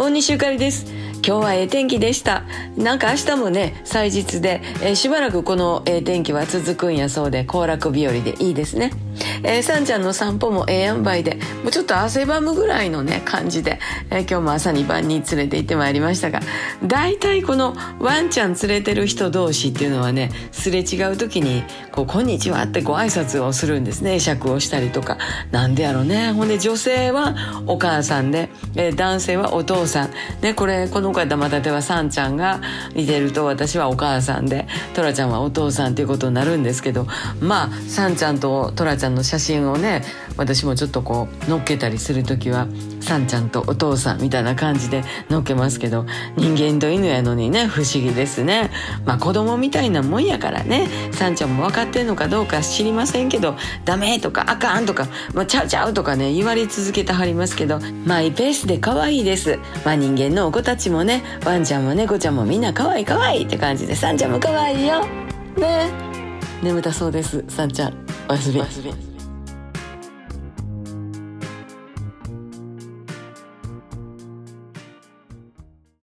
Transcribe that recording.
大西ゆかりです。今日はええ天気でした。なんか明日もね祭日で、えー、しばらくこのええ天気は続くんやそうで行楽日和でいいですね。えー、さんちゃんの散歩もええ塩梅でもうちょっと汗ばむぐらいのね感じで、えー、今日も朝に晩に連れて行ってまいりましたが大体このワンちゃん連れてる人同士っていうのはねすれ違う時にこう「こんにちは」ってご挨拶をするんですね。会釈をしたりとか。なんでやろうね。ほんで女性はお母さんで、えー、男性はお父さん。ねこれこの方またではさんちゃんが似てると私はお母さんでトラちゃんはお父さんっていうことになるんですけどまあさんちゃんとトラちゃんの写真をね私もちょっとこう載っけたりする時はさんちゃんとお父さんみたいな感じで載っけますけど人間と犬やのにね不思議ですね。まあ子供みたいなもんやからねさんちゃんも分かってんのかどうか知りませんけどダメとかあかんとか、まあ、ちゃうちゃうとかね言われ続けてはりますけどマイペースで可愛いです。まあ人間のお子たちもねワンちゃんも猫ちゃんもみんな可愛い可愛いって感じでさんちゃんも可愛いよ。ね。眠たそうですさんちゃん。おやすみ。